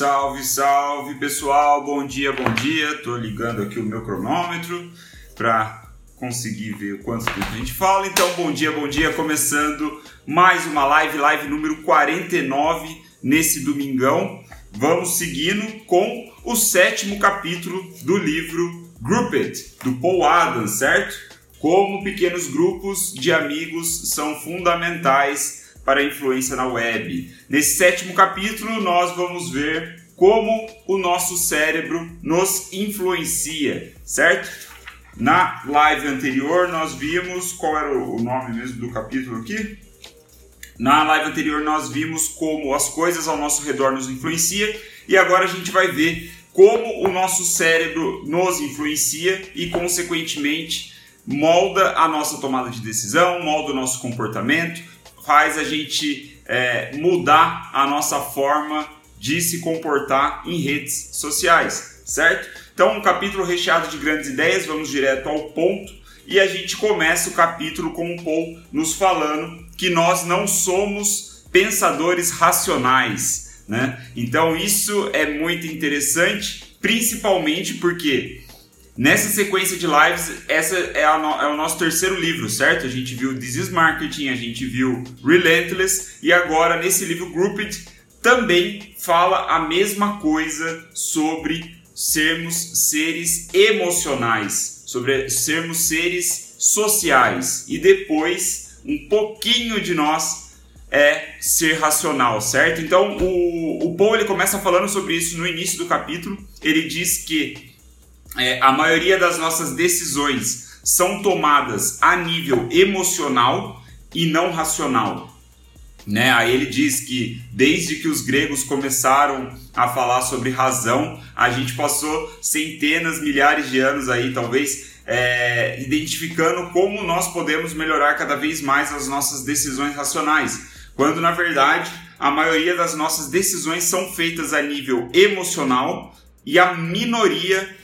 Salve, salve pessoal, bom dia, bom dia. Tô ligando aqui o meu cronômetro para conseguir ver quanto tempo a gente fala. Então, bom dia, bom dia. Começando mais uma live, live número 49 nesse domingão. Vamos seguindo com o sétimo capítulo do livro Grouped, do Paul Adams, certo? Como pequenos grupos de amigos são fundamentais para a influência na web. Nesse sétimo capítulo, nós vamos ver como o nosso cérebro nos influencia, certo? Na live anterior, nós vimos qual era o nome mesmo do capítulo aqui? Na live anterior, nós vimos como as coisas ao nosso redor nos influenciam e agora a gente vai ver como o nosso cérebro nos influencia e, consequentemente, molda a nossa tomada de decisão, molda o nosso comportamento faz a gente é, mudar a nossa forma de se comportar em redes sociais, certo? Então, um capítulo recheado de grandes ideias, vamos direto ao ponto. E a gente começa o capítulo com o Paul nos falando que nós não somos pensadores racionais, né? Então, isso é muito interessante, principalmente porque Nessa sequência de lives, essa é, no, é, o nosso terceiro livro, certo? A gente viu is Marketing, a gente viu Relentless e agora nesse livro Grouped também fala a mesma coisa sobre sermos seres emocionais, sobre sermos seres sociais e depois um pouquinho de nós é ser racional, certo? Então o, o Paul ele começa falando sobre isso no início do capítulo. Ele diz que é, a maioria das nossas decisões são tomadas a nível emocional e não racional. Né? Aí ele diz que desde que os gregos começaram a falar sobre razão, a gente passou centenas, milhares de anos aí, talvez, é, identificando como nós podemos melhorar cada vez mais as nossas decisões racionais, quando na verdade a maioria das nossas decisões são feitas a nível emocional e a minoria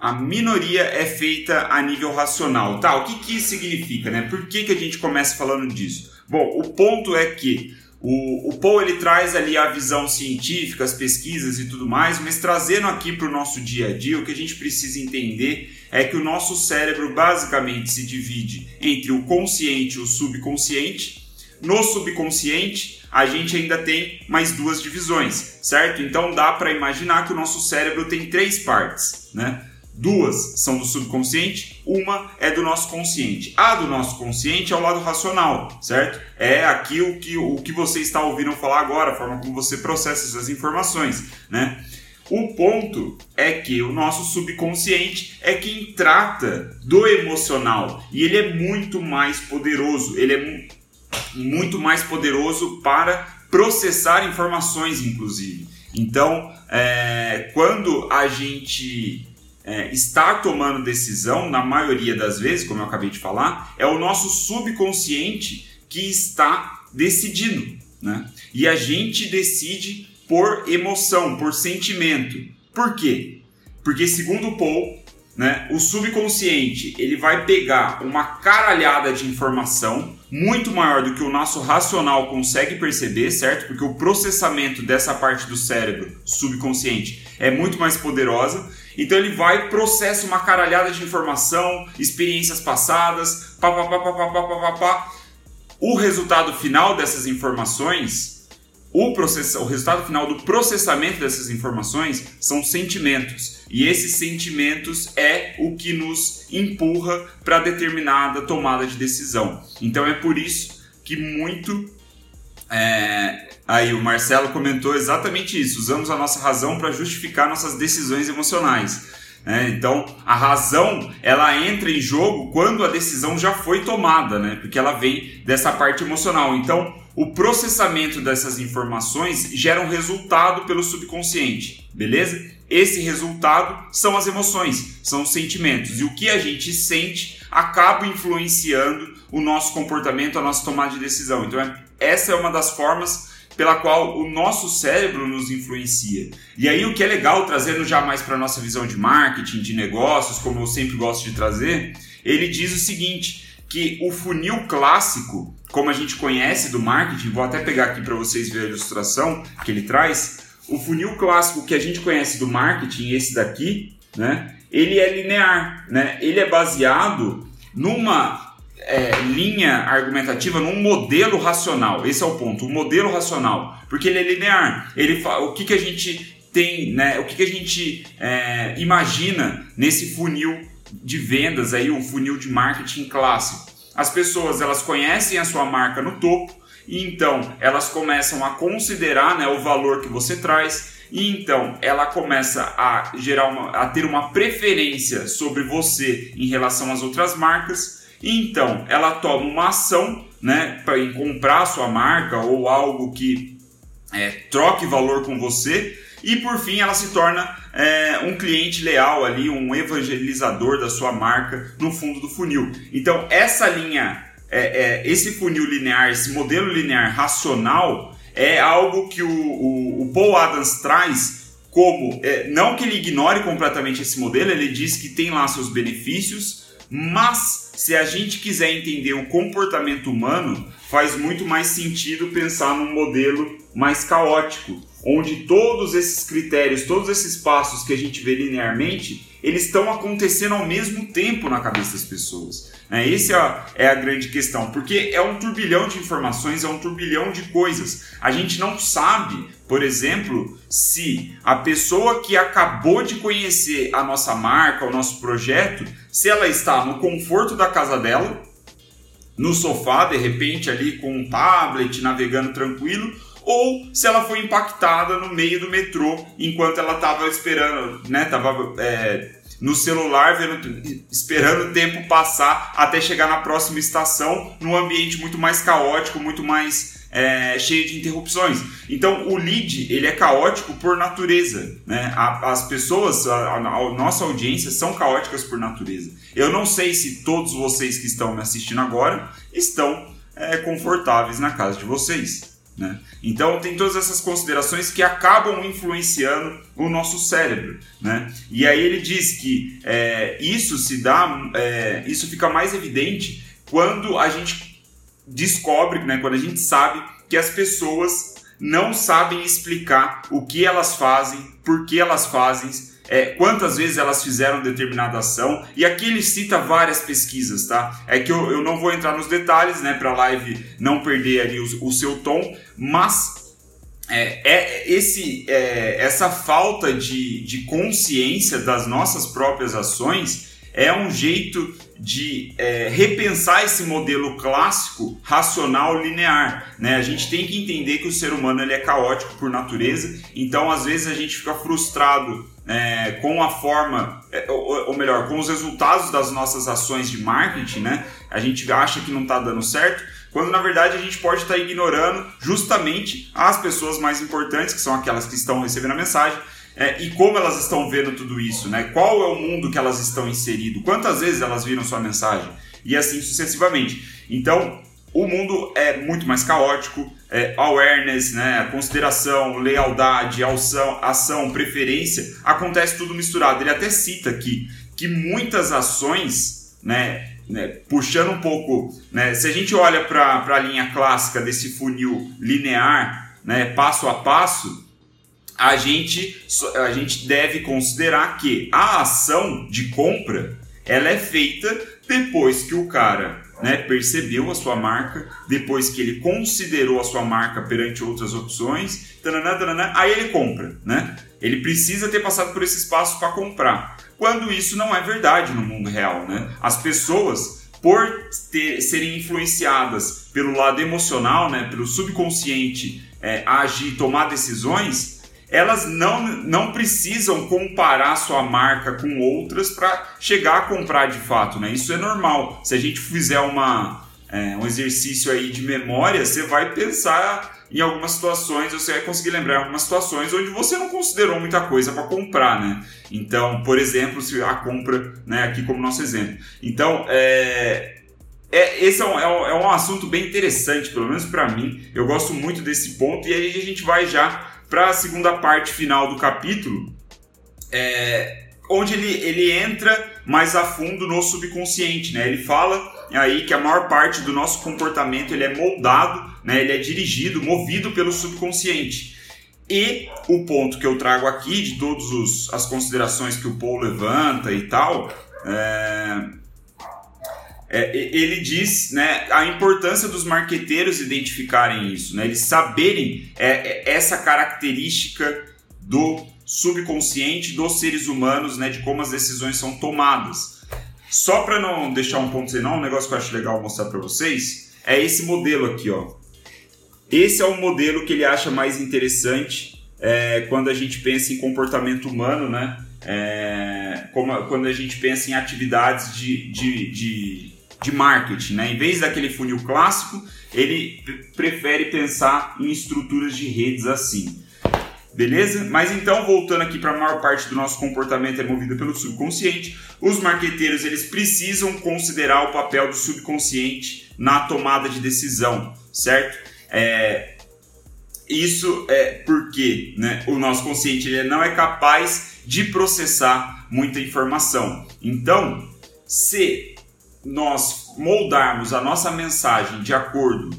a minoria é feita a nível racional. Tá, o que, que isso significa, né? Por que, que a gente começa falando disso? Bom, o ponto é que o, o Paul ele traz ali a visão científica, as pesquisas e tudo mais, mas trazendo aqui para o nosso dia a dia, o que a gente precisa entender é que o nosso cérebro basicamente se divide entre o consciente e o subconsciente. No subconsciente, a gente ainda tem mais duas divisões, certo? Então dá para imaginar que o nosso cérebro tem três partes, né? Duas são do subconsciente, uma é do nosso consciente. A do nosso consciente é o lado racional, certo? É aqui o que, o que você está ouvindo falar agora, a forma como você processa essas informações, né? O ponto é que o nosso subconsciente é quem trata do emocional e ele é muito mais poderoso, ele é muito mais poderoso para processar informações, inclusive. Então, é, quando a gente é, estar tomando decisão, na maioria das vezes, como eu acabei de falar, é o nosso subconsciente que está decidindo. Né? E a gente decide por emoção, por sentimento. Por quê? Porque, segundo Paul, né, o subconsciente ele vai pegar uma caralhada de informação muito maior do que o nosso racional consegue perceber, certo? Porque o processamento dessa parte do cérebro subconsciente é muito mais poderosa então ele vai, processa uma caralhada de informação, experiências passadas, pá, pá, pá, pá, pá, pá, pá, pá. O resultado final dessas informações, o, processa, o resultado final do processamento dessas informações são sentimentos. E esses sentimentos é o que nos empurra para determinada tomada de decisão. Então é por isso que muito é, Aí o Marcelo comentou exatamente isso. Usamos a nossa razão para justificar nossas decisões emocionais. Né? Então a razão ela entra em jogo quando a decisão já foi tomada, né? porque ela vem dessa parte emocional. Então o processamento dessas informações gera um resultado pelo subconsciente, beleza? Esse resultado são as emoções, são os sentimentos. E o que a gente sente acaba influenciando o nosso comportamento, a nossa tomada de decisão. Então, é, essa é uma das formas pela qual o nosso cérebro nos influencia. E aí o que é legal, trazendo já mais para a nossa visão de marketing, de negócios, como eu sempre gosto de trazer, ele diz o seguinte, que o funil clássico, como a gente conhece do marketing, vou até pegar aqui para vocês verem a ilustração que ele traz, o funil clássico que a gente conhece do marketing, esse daqui, né? Ele é linear, né? Ele é baseado numa é, linha argumentativa, num modelo racional. Esse é o ponto, o modelo racional, porque ele é linear. Ele o que, que a gente tem, né? O que, que a gente é, imagina nesse funil de vendas aí, o funil de marketing clássico? As pessoas elas conhecem a sua marca no topo e então elas começam a considerar né, o valor que você traz e então ela começa a gerar uma, a ter uma preferência sobre você em relação às outras marcas então ela toma uma ação né, para comprar sua marca ou algo que é, troque valor com você e por fim ela se torna é, um cliente leal ali, um evangelizador da sua marca no fundo do funil. Então essa linha, é, é, esse funil linear, esse modelo linear racional é algo que o, o, o Paul Adams traz como, é, não que ele ignore completamente esse modelo, ele diz que tem lá seus benefícios, mas se a gente quiser entender o comportamento humano, faz muito mais sentido pensar num modelo mais caótico, onde todos esses critérios, todos esses passos que a gente vê linearmente, eles estão acontecendo ao mesmo tempo na cabeça das pessoas. Né? Essa é, é a grande questão, porque é um turbilhão de informações, é um turbilhão de coisas. A gente não sabe, por exemplo, se a pessoa que acabou de conhecer a nossa marca, o nosso projeto, se ela está no conforto da casa dela, no sofá, de repente ali com um tablet, navegando tranquilo, ou se ela foi impactada no meio do metrô enquanto ela estava esperando, né? Tava é, no celular vendo, esperando o tempo passar até chegar na próxima estação, num ambiente muito mais caótico, muito mais é, cheio de interrupções. Então o lead ele é caótico por natureza, né? as pessoas, a, a, nossa audiência são caóticas por natureza. Eu não sei se todos vocês que estão me assistindo agora estão é, confortáveis na casa de vocês. Né? Então tem todas essas considerações que acabam influenciando o nosso cérebro, né? E aí ele diz que é, isso se dá, é, isso fica mais evidente quando a gente descobre, né? Quando a gente sabe que as pessoas não sabem explicar o que elas fazem, por que elas fazem, é, quantas vezes elas fizeram determinada ação, e aqui ele cita várias pesquisas, tá? É que eu, eu não vou entrar nos detalhes, né, para a live não perder ali o, o seu tom, mas é, é esse, é, essa falta de, de consciência das nossas próprias ações é um jeito de é, repensar esse modelo clássico racional linear. Né? A gente tem que entender que o ser humano ele é caótico por natureza, então às vezes a gente fica frustrado é, com a forma, é, ou, ou, melhor, com os resultados das nossas ações de marketing, né? A gente acha que não está dando certo, quando na verdade a gente pode estar tá ignorando justamente as pessoas mais importantes, que são aquelas que estão recebendo a mensagem, é, e como elas estão vendo tudo isso, né? Qual é o mundo que elas estão inserido? Quantas vezes elas viram sua mensagem? E assim sucessivamente. Então, o mundo é muito mais caótico, é, awareness, né, consideração, lealdade, ação, ação, preferência, acontece tudo misturado. Ele até cita aqui que muitas ações, né, né puxando um pouco, né, se a gente olha para a linha clássica desse funil linear, né, passo a passo, a gente, a gente deve considerar que a ação de compra ela é feita depois que o cara né, percebeu a sua marca, depois que ele considerou a sua marca perante outras opções, taranã, taranã, aí ele compra. Né? Ele precisa ter passado por esse espaço para comprar. Quando isso não é verdade no mundo real. Né? As pessoas, por ter, serem influenciadas pelo lado emocional, né, pelo subconsciente, é, agir, tomar decisões, elas não, não precisam comparar sua marca com outras para chegar a comprar de fato, né? Isso é normal. Se a gente fizer uma, é, um exercício aí de memória, você vai pensar em algumas situações, você vai conseguir lembrar algumas situações onde você não considerou muita coisa para comprar, né? Então, por exemplo, se a compra, né, aqui como nosso exemplo. Então, é, é, esse é um, é, um, é assunto bem interessante, pelo menos para mim. Eu gosto muito desse ponto e aí a gente vai já para a segunda parte final do capítulo, é, onde ele, ele entra mais a fundo no subconsciente, né? Ele fala aí que a maior parte do nosso comportamento ele é moldado, né? Ele é dirigido, movido pelo subconsciente. E o ponto que eu trago aqui, de todas as considerações que o Paul levanta e tal, é, é, ele diz né, a importância dos marqueteiros identificarem isso, né, eles saberem é, é essa característica do subconsciente dos seres humanos, né, de como as decisões são tomadas. Só para não deixar um ponto sem não, um negócio que eu acho legal mostrar para vocês é esse modelo aqui, ó. Esse é o modelo que ele acha mais interessante é, quando a gente pensa em comportamento humano, né? É, como, quando a gente pensa em atividades de, de, de, de, marketing, né? Em vez daquele funil clássico, ele prefere pensar em estruturas de redes assim. Beleza? Mas então, voltando aqui para a maior parte do nosso comportamento é movido pelo subconsciente, os marqueteiros eles precisam considerar o papel do subconsciente na tomada de decisão, certo? É, isso é porque né, o nosso consciente ele não é capaz de processar muita informação. Então, se nós moldarmos a nossa mensagem de acordo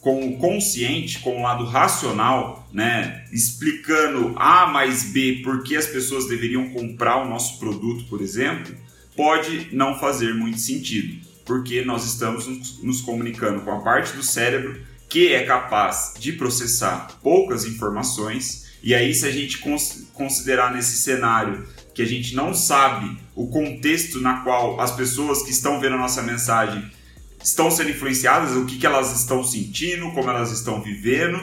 com o consciente, com o lado racional, né, explicando A mais B por que as pessoas deveriam comprar o nosso produto, por exemplo, pode não fazer muito sentido, porque nós estamos nos comunicando com a parte do cérebro que é capaz de processar poucas informações, e aí se a gente considerar nesse cenário que a gente não sabe o contexto na qual as pessoas que estão vendo a nossa mensagem estão sendo influenciadas, o que, que elas estão sentindo, como elas estão vivendo,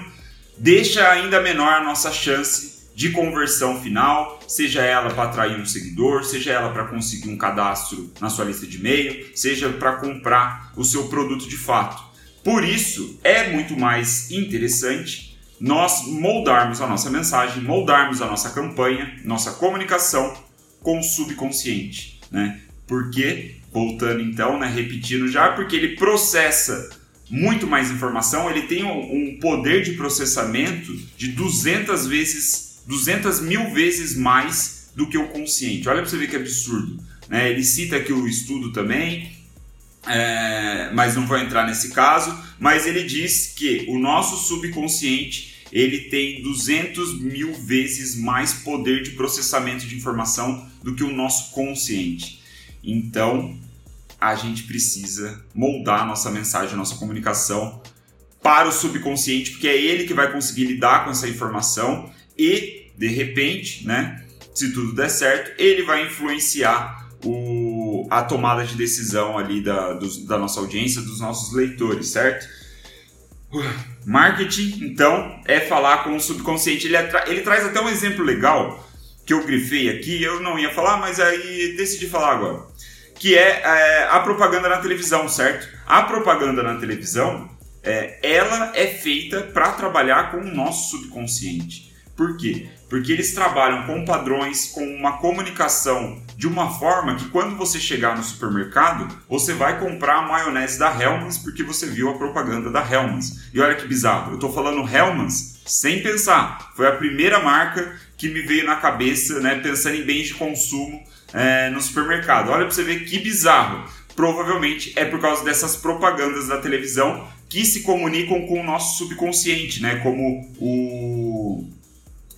deixa ainda menor a nossa chance de conversão final, seja ela para atrair um seguidor, seja ela para conseguir um cadastro na sua lista de e-mail, seja para comprar o seu produto de fato. Por isso, é muito mais interessante nós moldarmos a nossa mensagem, moldarmos a nossa campanha, nossa comunicação com o subconsciente, né? Porque voltando então, né, repetindo já, porque ele processa muito mais informação, ele tem um, poder de processamento de 200 vezes, 200 mil vezes mais do que o consciente. Olha para você ver que absurdo. Né? Ele cita aqui o estudo também, é, mas não vou entrar nesse caso, mas ele diz que o nosso subconsciente ele tem 200 mil vezes mais poder de processamento de informação do que o nosso consciente. Então, a gente precisa moldar nossa mensagem, nossa comunicação para o subconsciente, porque é ele que vai conseguir lidar com essa informação e, de repente, né, se tudo der certo, ele vai influenciar o, a tomada de decisão ali da, dos, da nossa audiência, dos nossos leitores, certo? Marketing, então, é falar com o subconsciente. Ele, ele traz até um exemplo legal que eu grifei aqui, eu não ia falar, mas aí decidi falar agora que é, é a propaganda na televisão, certo? A propaganda na televisão, é, ela é feita para trabalhar com o nosso subconsciente. Por quê? Porque eles trabalham com padrões, com uma comunicação de uma forma que quando você chegar no supermercado, você vai comprar a maionese da Hellmann's porque você viu a propaganda da Hellmann's. E olha que bizarro, eu estou falando Hellmann's sem pensar. Foi a primeira marca que me veio na cabeça, né, pensando em bens de consumo é, no supermercado. Olha para você ver que bizarro. Provavelmente é por causa dessas propagandas da televisão que se comunicam com o nosso subconsciente, né? Como o,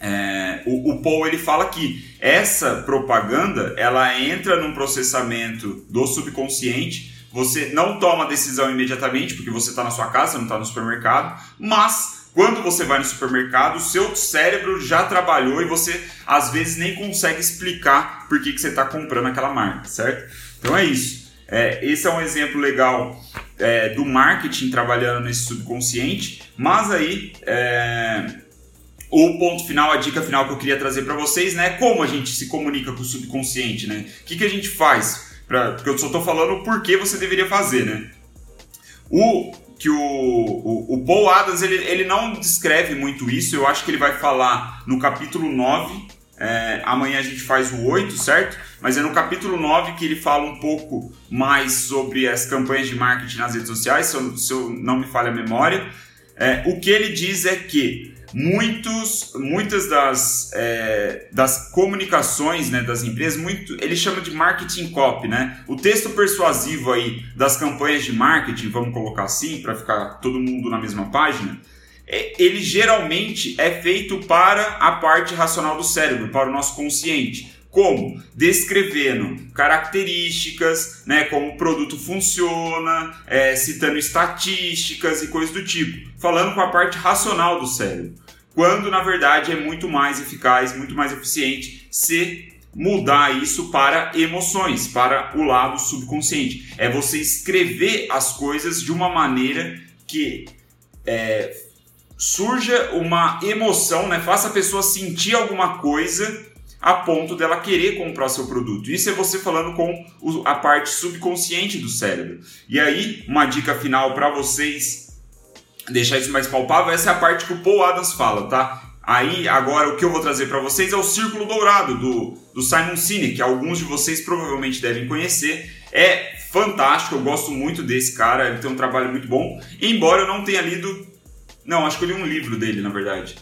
é, o, o Paul ele fala aqui. Essa propaganda ela entra num processamento do subconsciente. Você não toma decisão imediatamente porque você está na sua casa, não está no supermercado, mas quando você vai no supermercado, o seu cérebro já trabalhou e você às vezes nem consegue explicar por que, que você está comprando aquela marca, certo? Então é isso. É, esse é um exemplo legal é, do marketing trabalhando nesse subconsciente, mas aí é, o ponto final, a dica final que eu queria trazer para vocês, né? Como a gente se comunica com o subconsciente, né? O que, que a gente faz? Pra, porque eu só estou falando o porquê você deveria fazer, né? O, que o, o, o, Paul Adams ele, ele não descreve muito isso, eu acho que ele vai falar no capítulo 9, é, amanhã a gente faz o 8, certo? Mas é no capítulo 9 que ele fala um pouco mais sobre as campanhas de marketing nas redes sociais, se eu, se eu não me falha a memória. É, o que ele diz é que muitos, muitas das, é, das comunicações né, das empresas, muito, ele chama de marketing copy, né? O texto persuasivo aí das campanhas de marketing, vamos colocar assim, para ficar todo mundo na mesma página, é, ele geralmente é feito para a parte racional do cérebro, para o nosso consciente. Como? Descrevendo características, né, como o produto funciona, é, citando estatísticas e coisas do tipo, falando com a parte racional do cérebro. Quando na verdade é muito mais eficaz, muito mais eficiente se mudar isso para emoções, para o lado subconsciente. É você escrever as coisas de uma maneira que é, surja uma emoção, né? faça a pessoa sentir alguma coisa a ponto dela querer comprar seu produto. Isso é você falando com a parte subconsciente do cérebro. E aí, uma dica final para vocês deixar isso mais palpável, essa é a parte que o Paul Adams fala, tá? Aí, agora, o que eu vou trazer para vocês é o Círculo Dourado do, do Simon Sinek, que alguns de vocês provavelmente devem conhecer. É fantástico, eu gosto muito desse cara, ele tem um trabalho muito bom, embora eu não tenha lido. Não, acho que eu li um livro dele, na verdade.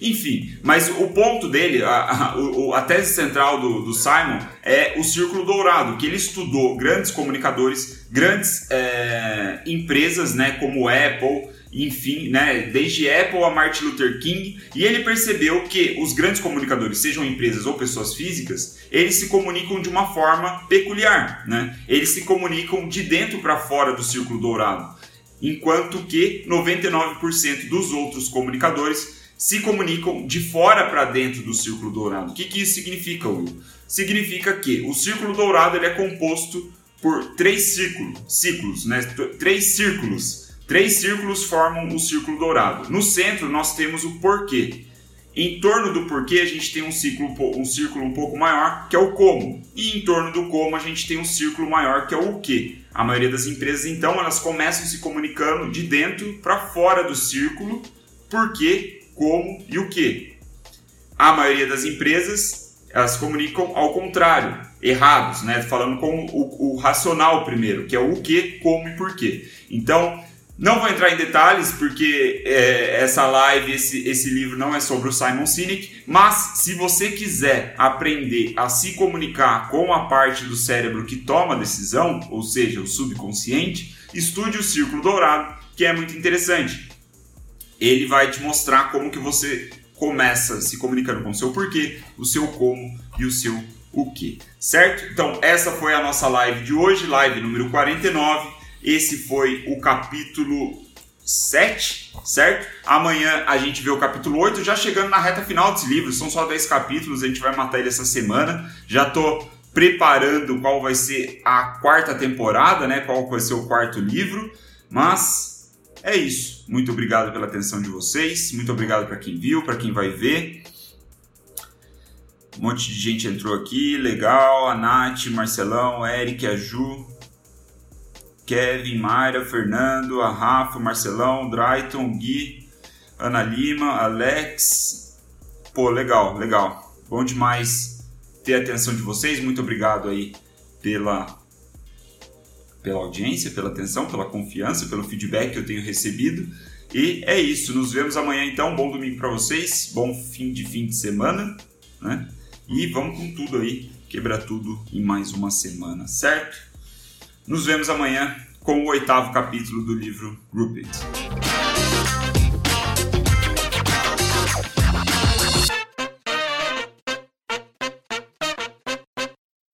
Enfim, mas o ponto dele, a, a, a tese central do, do, Simon é o círculo dourado, que ele estudou grandes comunicadores, grandes é, empresas, né, como Apple, enfim, né, desde Apple a Martin Luther King, e ele percebeu que os grandes comunicadores, sejam empresas ou pessoas físicas, eles se comunicam de uma forma peculiar, né? Eles se comunicam de dentro para fora do círculo dourado, enquanto que 99% dos outros comunicadores se comunicam de fora para dentro do círculo dourado. O que, que isso significa, Will? Significa que o círculo dourado ele é composto por três círculos, ciclos, né? três círculos. Três círculos formam o círculo dourado. No centro nós temos o porquê. Em torno do porquê a gente tem um ciclo, um círculo um pouco maior, que é o como. E em torno do como a gente tem um círculo maior, que é o que. A maioria das empresas então elas começam se comunicando de dentro para fora do círculo, porque como e o que. A maioria das empresas elas comunicam ao contrário, errados, né? Falando com o, o racional primeiro, que é o que, como e porquê. Então, não vou entrar em detalhes porque é, essa live, esse, esse livro não é sobre o Simon Sinek, mas se você quiser aprender a se comunicar com a parte do cérebro que toma a decisão, ou seja, o subconsciente, estude o Círculo Dourado, que é muito interessante ele vai te mostrar como que você começa se comunicando com o seu porquê, o seu como e o seu o que, certo? Então, essa foi a nossa live de hoje, live número 49. Esse foi o capítulo 7, certo? Amanhã a gente vê o capítulo 8, já chegando na reta final desse livro. São só 10 capítulos, a gente vai matar ele essa semana. Já tô preparando qual vai ser a quarta temporada, né? Qual vai ser o quarto livro. Mas é isso. Muito obrigado pela atenção de vocês. Muito obrigado para quem viu, para quem vai ver. Um monte de gente entrou aqui, legal. A Nath, Marcelão, Eric, a Ju, Kevin, Mayra, Fernando, a Rafa, Marcelão, Drayton, Gui, Ana Lima, Alex. Pô, legal, legal. Bom demais ter a atenção de vocês. Muito obrigado aí pela pela audiência, pela atenção, pela confiança, pelo feedback que eu tenho recebido. E é isso. Nos vemos amanhã então. Bom domingo para vocês. Bom fim de fim de semana, né? E vamos com tudo aí, quebrar tudo em mais uma semana, certo? Nos vemos amanhã com o oitavo capítulo do livro Group.